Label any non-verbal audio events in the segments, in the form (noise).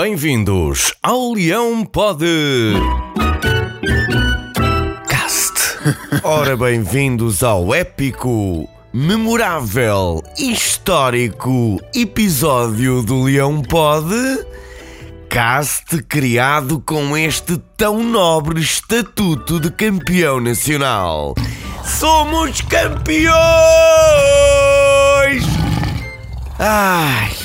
Bem-vindos ao Leão Pod Cast. Ora, bem-vindos ao épico, memorável, histórico episódio do Leão Pod Cast criado com este tão nobre estatuto de campeão nacional. Somos campeões! Ai,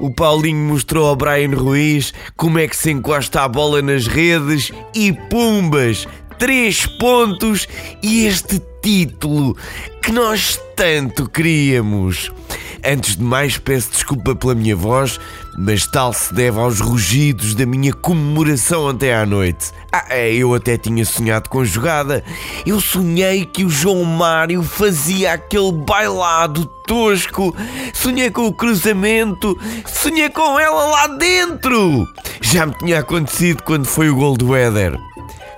o Paulinho mostrou ao Brian Ruiz como é que se encosta a bola nas redes e pumbas! Três pontos e este título que nós tanto queríamos. Antes de mais, peço desculpa pela minha voz, mas tal se deve aos rugidos da minha comemoração ontem à noite. Ah, é, eu até tinha sonhado com jogada. Eu sonhei que o João Mário fazia aquele bailado tosco. Sonhei com o cruzamento. Sonhei com ela lá dentro. Já me tinha acontecido quando foi o gol do Éder.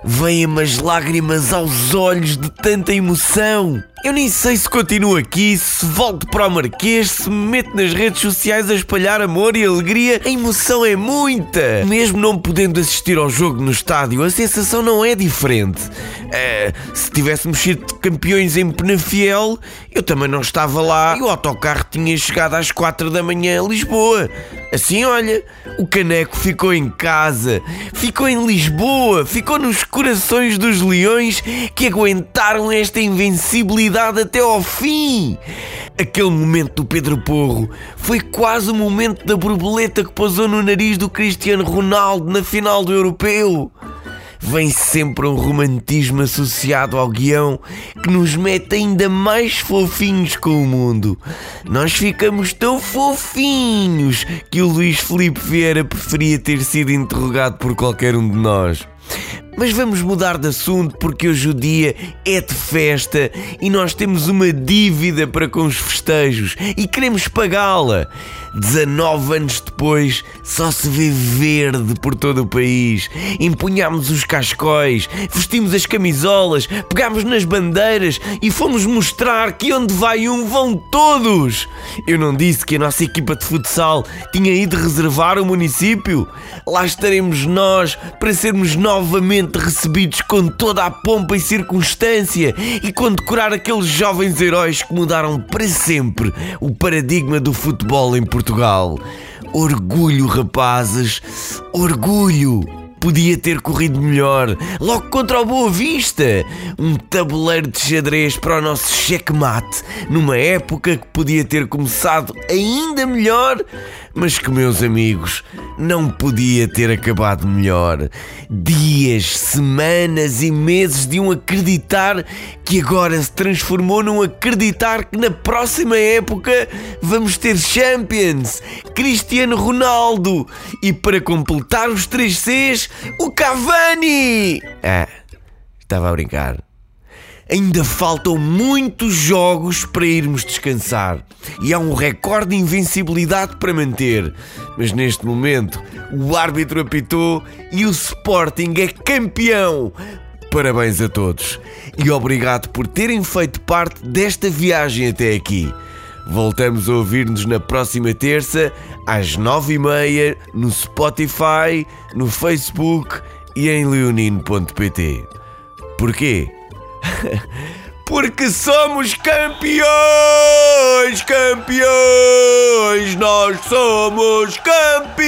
Vêm-me as lágrimas aos olhos de tanta emoção. Eu nem sei se continuo aqui, se volto para o Marquês, se me meto nas redes sociais a espalhar amor e alegria. A emoção é muita. Mesmo não podendo assistir ao jogo no estádio, a sensação não é diferente. Uh, se tivéssemos sido campeões em Penafiel, eu também não estava lá e o autocarro tinha chegado às quatro da manhã a Lisboa. Assim, olha, o caneco ficou em casa, ficou em Lisboa, ficou nos corações dos leões que aguentaram esta invencibilidade até ao fim. Aquele momento do Pedro Porro foi quase o momento da borboleta que pousou no nariz do Cristiano Ronaldo na final do Europeu vem sempre um romantismo associado ao guião que nos mete ainda mais fofinhos com o mundo. Nós ficamos tão fofinhos que o Luís Felipe Vieira preferia ter sido interrogado por qualquer um de nós. Mas vamos mudar de assunto porque hoje o dia é de festa e nós temos uma dívida para com os festejos e queremos pagá-la. 19 anos depois, só se vê verde por todo o país. Empunhámos os cascóis, vestimos as camisolas, pegámos nas bandeiras e fomos mostrar que onde vai um vão todos. Eu não disse que a nossa equipa de futsal tinha ido reservar o município? Lá estaremos nós para sermos novamente recebidos com toda a pompa e circunstância e condecorar aqueles jovens heróis que mudaram para sempre o paradigma do futebol em. Portugal. Orgulho, rapazes, orgulho! Podia ter corrido melhor, logo contra o Boa Vista. Um tabuleiro de xadrez para o nosso checkmate, numa época que podia ter começado ainda melhor, mas que, meus amigos, não podia ter acabado melhor. Dias, semanas e meses de um acreditar que agora se transformou num acreditar que na próxima época vamos ter Champions, Cristiano Ronaldo e para completar os três Cs, o Cavani! Ah, estava a brincar. Ainda faltam muitos jogos para irmos descansar e há um recorde de invencibilidade para manter. Mas neste momento, o árbitro apitou e o Sporting é campeão. Parabéns a todos e obrigado por terem feito parte desta viagem até aqui. Voltamos a ouvir-nos na próxima terça, às nove e meia, no Spotify, no Facebook e em leonino.pt. Porquê? (laughs) Porque somos campeões, campeões, nós somos campeões.